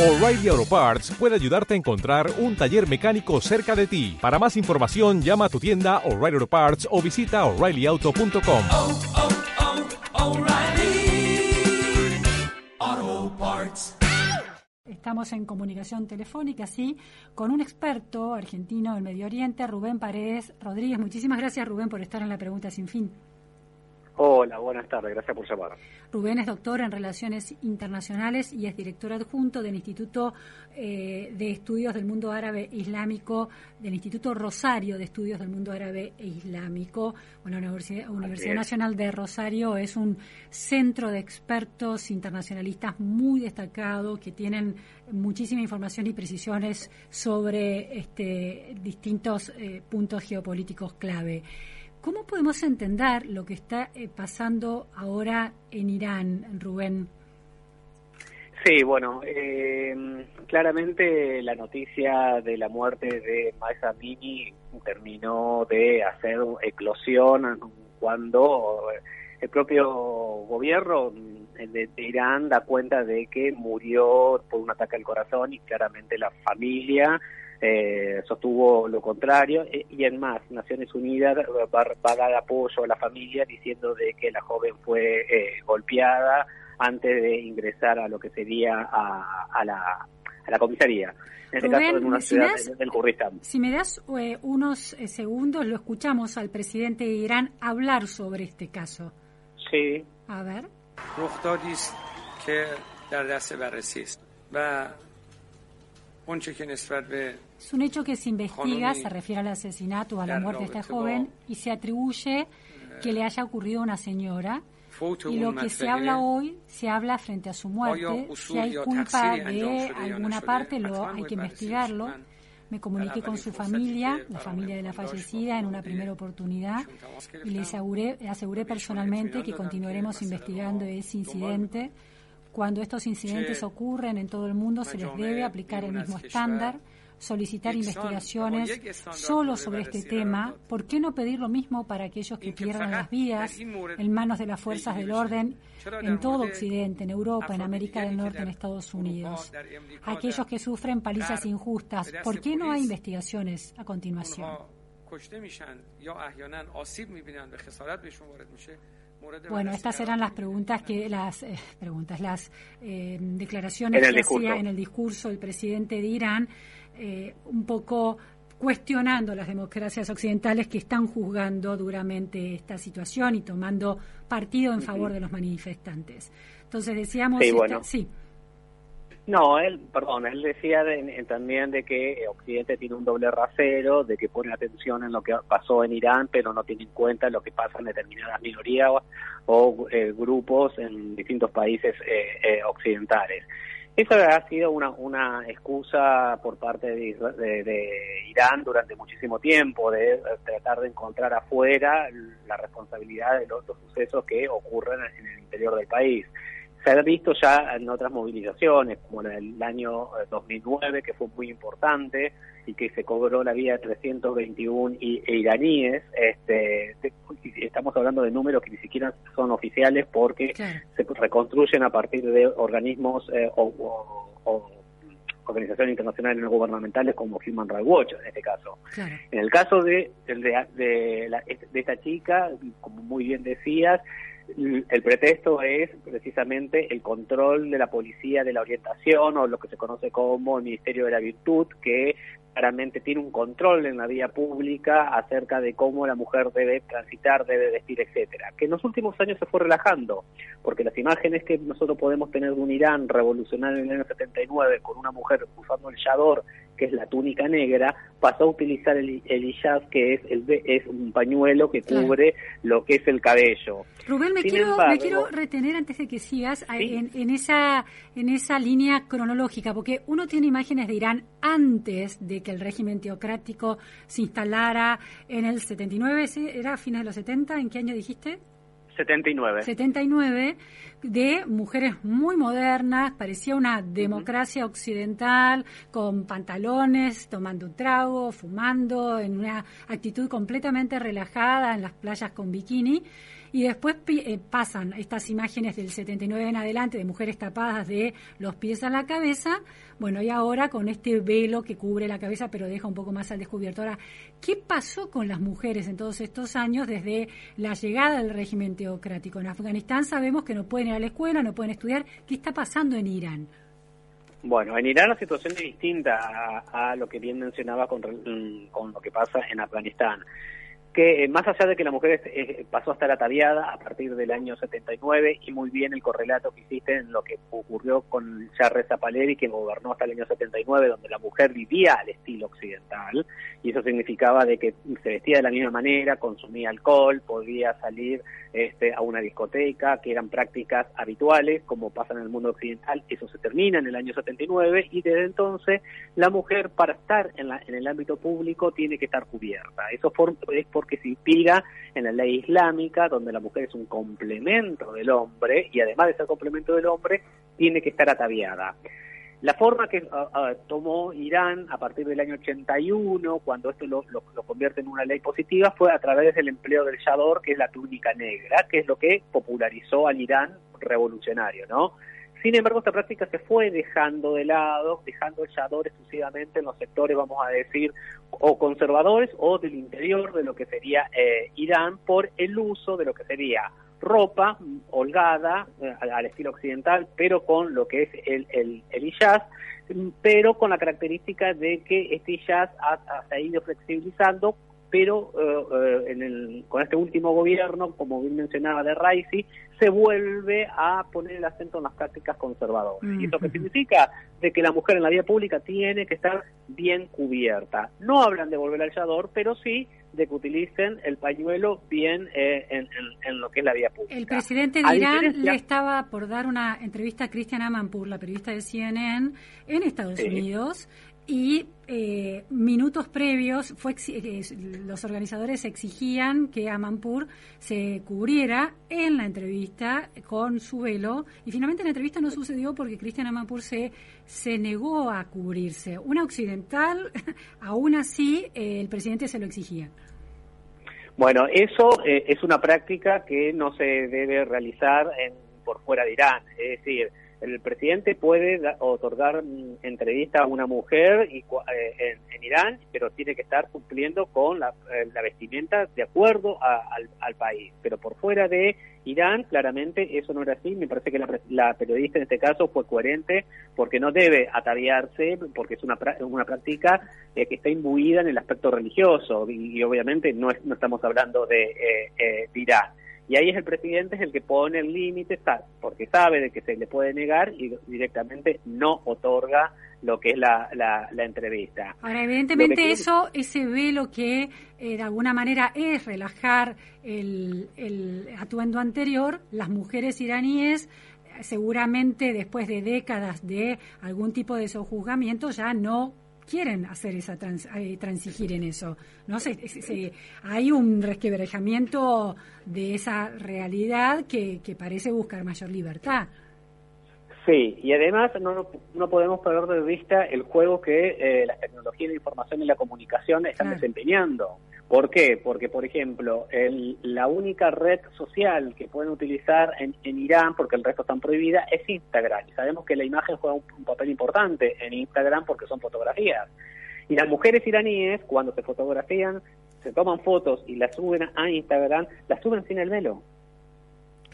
O'Reilly Auto Parts puede ayudarte a encontrar un taller mecánico cerca de ti. Para más información, llama a tu tienda O'Reilly Auto Parts o visita oreillyauto.com. oh, oh, Parts. Estamos en comunicación telefónica, sí, con un experto argentino del Medio Oriente, Rubén Paredes Rodríguez. Muchísimas gracias, Rubén, por estar en la pregunta sin fin. Hola, buenas tardes, gracias por llamar. Rubén es doctor en Relaciones Internacionales y es director adjunto del Instituto eh, de Estudios del Mundo Árabe e Islámico, del Instituto Rosario de Estudios del Mundo Árabe e Islámico. Bueno, la Universidad, Universidad. Nacional de Rosario es un centro de expertos internacionalistas muy destacado que tienen muchísima información y precisiones sobre este, distintos eh, puntos geopolíticos clave. ¿Cómo podemos entender lo que está eh, pasando ahora en Irán, Rubén? Sí, bueno, eh, claramente la noticia de la muerte de Maesa Amini terminó de hacer eclosión cuando el propio gobierno de Irán da cuenta de que murió por un ataque al corazón y claramente la familia eh, sostuvo lo contrario eh, y en más Naciones Unidas va, va, a dar apoyo a la familia diciendo de que la joven fue eh, golpeada antes de ingresar a lo que sería a, a, la, a la comisaría en este Rubén, caso en una si ciudad das, del Kurdistán Si me das eh, unos segundos, lo escuchamos al presidente de Irán hablar sobre este caso. Sí. A ver. رخدادی است که در دست بررسی است و اونچه که نسبت به es un hecho que se investiga, se refiere al asesinato, o a la muerte de este joven, y se atribuye que le haya ocurrido a una señora. Y lo que se habla hoy, se habla frente a su muerte. Si hay culpa de alguna parte, lo, hay que investigarlo. Me comuniqué con su familia, la familia de la fallecida, en una primera oportunidad y les aseguré, aseguré personalmente que continuaremos investigando ese incidente. Cuando estos incidentes ocurren en todo el mundo, se les debe aplicar el mismo estándar solicitar investigaciones solo sobre este tema. ¿Por qué no pedir lo mismo para aquellos que pierdan las vidas en manos de las fuerzas del orden en todo Occidente, en Europa, en América del Norte, en Estados Unidos? Aquellos que sufren palizas injustas, ¿por qué no hay investigaciones a continuación? Bueno, estas eran las preguntas que las eh, preguntas, las eh, declaraciones que hacía en el discurso el presidente de Irán, eh, un poco cuestionando las democracias occidentales que están juzgando duramente esta situación y tomando partido en favor de los manifestantes. Entonces decíamos, sí. No, él, perdón, él decía de- en- también de que eh, Occidente tiene un doble rasero, de que pone atención en lo que pasó en Irán, pero no tiene en cuenta lo que pasa en determinadas minorías o, eh, grupos en distintos países eh, eh, occidentales. Eso ha sido una, una excusa por parte de, de- Irán durante muchísimo tiempo, de eh, tratar de encontrar afuera la responsabilidad de los sucesos que ocurren en el interior del país se ha visto ya en otras movilizaciones, como la del año eh, 2009, que fue muy importante y que se cobró la vida de 321 i- e iraníes. Este, estamos hablando de números que ni siquiera son oficiales porque claro. se reconstruyen a partir de organismos eh, o, o- o organizaciones internacionales no gubernamentales como Human Rights Watch en este caso. Claro. En el caso de, de, de, la- de esta chica, como muy bien decías, el pretexto es precisamente el control de la policía de la orientación o lo que se conoce como el Ministerio de la Virtud, que claramente tiene un control en la vía pública acerca de cómo la mujer debe transitar, debe vestir, etcétera, que en los últimos años se fue relajando, porque las imágenes que nosotros podemos tener de un Irán revolucionario en el año 79 con una mujer usando el yador, que es la túnica negra, pasó a utilizar el, el hijab, que es, el, es un pañuelo que Claro. cubre lo que es el cabello. Rubén, me Sin quiero, embargo- me quiero retener antes de que sigas Sí. en, en esa en esa línea cronológica, porque uno tiene imágenes de Irán antes de que el régimen teocrático se instalara en el 79, ¿sí? ¿era a fines de los 70? ¿En qué año dijiste? 79. 79 de mujeres muy modernas, parecía una democracia occidental, con pantalones, tomando un trago, fumando, en una actitud completamente relajada en las playas con bikini. Y después eh, pasan estas imágenes del 79 en adelante de mujeres tapadas de los pies a la cabeza, bueno, y ahora con este velo que cubre la cabeza pero deja un poco más al descubierto. Ahora, ¿qué pasó con las mujeres en todos estos años desde la llegada del régimen teocrático? En Afganistán sabemos que no pueden ir a la escuela, no pueden estudiar. ¿Qué está pasando en Irán? Bueno, en Irán la situación es distinta a, lo que bien mencionaba con, con lo que pasa en Afganistán que eh, más allá de que la mujer pasó a estar ataviada a partir del año 79 y muy bien el correlato que hiciste en lo que ocurrió con Shah Reza Pahlavi que gobernó hasta el año 79 donde la mujer vivía al estilo occidental y eso significaba de que se vestía de la misma manera, consumía alcohol, podía salir este, a una discoteca, que eran prácticas habituales como pasa en el mundo occidental, eso se termina en el año 79 y desde entonces la mujer para estar en, la, en el ámbito público tiene que estar cubierta. Eso es por porque se inspira en la ley islámica, donde la mujer es un complemento del hombre y además de ser complemento del hombre, tiene que estar ataviada. La forma que ah, tomó Irán a partir del año 81, cuando esto lo, convierte en una ley positiva, fue a través del empleo del yador, que es la túnica negra, que es lo que popularizó al Irán revolucionario, ¿no? Sin embargo, esta práctica se fue dejando de lado, dejando el yador exclusivamente en los sectores, vamos a decir, o conservadores o del interior de lo que sería eh, Irán por el uso de lo que sería ropa holgada eh, al estilo occidental, pero con lo que es el, el, el pero con la característica de que este hijaz ha, ha ido flexibilizando pero eh, en el, con este último gobierno, como bien mencionaba de Raisi, se vuelve a poner el acento en las prácticas conservadoras. ¿Y esto qué significa? De que la mujer en la vía pública tiene que estar bien cubierta. No hablan de volver al yador, pero sí de que utilicen el pañuelo bien eh, en, lo que es la vía pública. El presidente de Irán le estaba por dar una entrevista a Christian Amanpour, la periodista de CNN, en Estados Unidos, y eh, minutos previos fue eh, los organizadores exigían que Amanpur se cubriera en la entrevista con su velo y finalmente la entrevista no sucedió porque Cristian Amanpur se, se negó a cubrirse. Una occidental, aún así, eh, el presidente se lo exigía. Bueno, eso es una práctica que no se debe realizar en, por fuera de Irán. Es decir, el presidente puede otorgar mm, entrevista a una mujer y, eh, en, Irán, pero tiene que estar cumpliendo con la, eh, vestimenta de acuerdo al, país. Pero por fuera de Irán, claramente eso no era así. Me parece que la, periodista en este caso fue coherente porque no debe ataviarse, porque es una, una práctica eh, que está imbuida en el aspecto religioso y, obviamente no, no estamos hablando de, de Irán. Y ahí es el presidente es el que pone el límite, porque sabe de que se le puede negar y directamente no otorga lo que es la, la, entrevista. Ahora, evidentemente eso, ese velo que eh, de alguna manera es relajar el, el atuendo anterior, las mujeres iraníes seguramente después de décadas de algún tipo de sojuzgamiento ya no quieren hacer esa eh, transigir en eso. No sé, hay un resquebrajamiento de esa realidad que, que parece buscar mayor libertad. Sí, y además no, no podemos perder de vista el juego que eh, las tecnologías de información y la comunicación están desempeñando. ¿Por qué? Porque, por ejemplo, el, la única red social que pueden utilizar en, Irán, porque el resto están prohibida, es Instagram. Y sabemos que la imagen juega un, papel importante en Instagram porque son fotografías. Y las mujeres iraníes, cuando se fotografían, se toman fotos y las suben a Instagram, las suben sin el velo.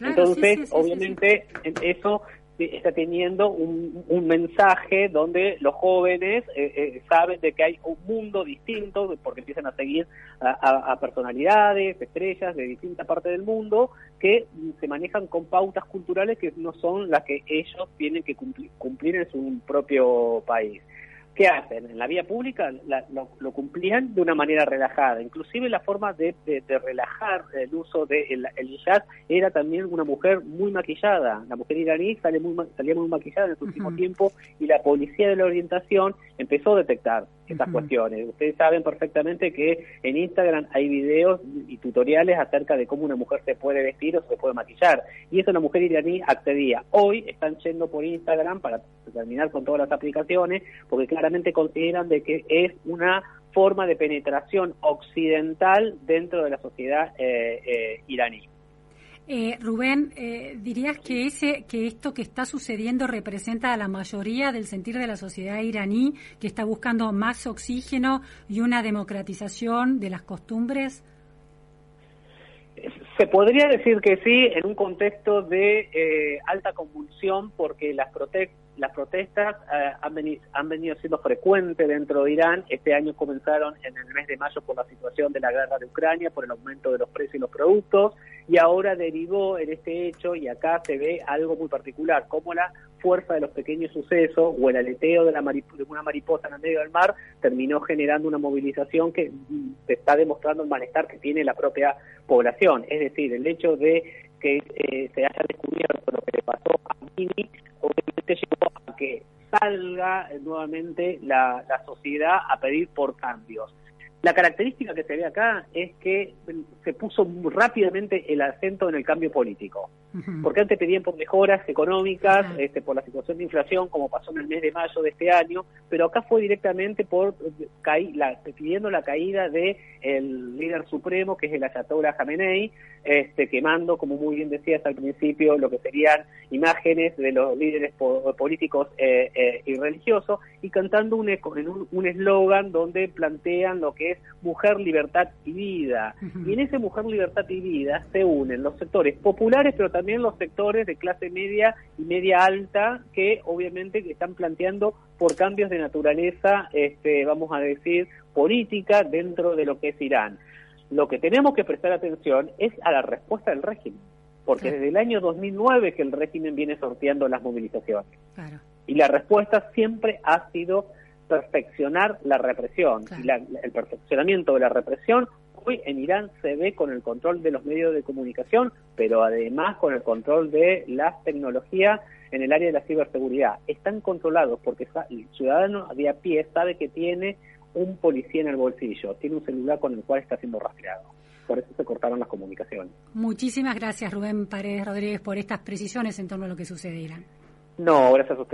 Entonces, obviamente, eso está teniendo un, mensaje donde los jóvenes eh, eh, saben de que hay un mundo distinto porque empiezan a seguir a, personalidades, estrellas de distintas partes del mundo que se manejan con pautas culturales que no son las que ellos tienen que cumplir en su propio país. ¿Qué hacen? En la vía pública lo, cumplían de una manera relajada. Inclusive la forma de, relajar el uso del de el era también una mujer muy maquillada. La mujer iraní sale muy, salía muy maquillada en el último tiempo y la policía de la orientación empezó a detectar estas cuestiones. Ustedes saben perfectamente que en Instagram hay videos y tutoriales acerca de cómo una mujer se puede vestir o se puede maquillar. Y eso la mujer iraní accedía. Hoy están yendo por Instagram para terminar con todas las aplicaciones, porque claramente consideran de que es una forma de penetración occidental dentro de la sociedad eh, eh, iraní. Eh, Rubén, eh, ¿dirías que, ese, que esto que está sucediendo representa a la mayoría del sentir de la sociedad iraní que está buscando más oxígeno y una democratización de las costumbres? Se podría decir que sí, en un contexto de eh, alta convulsión, porque las, las protestas eh, han, venido, han, venido, siendo frecuentes dentro de Irán. Este año comenzaron en el mes de mayo por la situación de la guerra de Ucrania, por el aumento de los precios y los productos, y ahora derivó en este hecho, y acá se ve algo muy particular, como la fuerza de los pequeños sucesos o el aleteo de, la de una mariposa en el medio del mar terminó generando una movilización que mm, está demostrando el malestar que tiene la propia población. Es decir, el hecho de que eh, se haya descubierto lo que le pasó a Mini, obviamente llevó a que salga nuevamente la, sociedad a pedir por cambios. La característica que se ve acá es que se puso rápidamente el acento en el cambio político, porque antes pedían por mejoras económicas, este, por la situación de inflación, como pasó en el mes de mayo de este año, pero acá fue directamente por la, pidiendo la caída de el líder supremo, que es el Ayatollah Khamenei, este, quemando, como muy bien decías al principio, lo que serían imágenes de los líderes políticos eh, eh, y religiosos, y cantando un eslogan un, donde plantean lo que es mujer, libertad y vida. Y en ese mujer, libertad y vida se unen los sectores populares, pero también los sectores de clase media y media alta, que obviamente están planteando por cambios de naturaleza, este, vamos a decir, política dentro de lo que es Irán. Lo que tenemos que prestar atención es a la respuesta del régimen, porque desde el año 2009 que el régimen viene sorteando las movilizaciones. Y la respuesta siempre ha sido perfeccionar la represión. Y el perfeccionamiento de la represión hoy en Irán se ve con el control de los medios de comunicación, pero además con el control de las tecnologías en el área de la ciberseguridad. Están controlados porque el ciudadano de a pie sabe que tiene un policía en el bolsillo, tiene un celular con el cual está siendo rastreado. Por eso se cortaron las comunicaciones. Muchísimas gracias, Rubén Paredes Rodríguez, por estas precisiones en torno a lo que sucede en Irán. No, gracias a usted.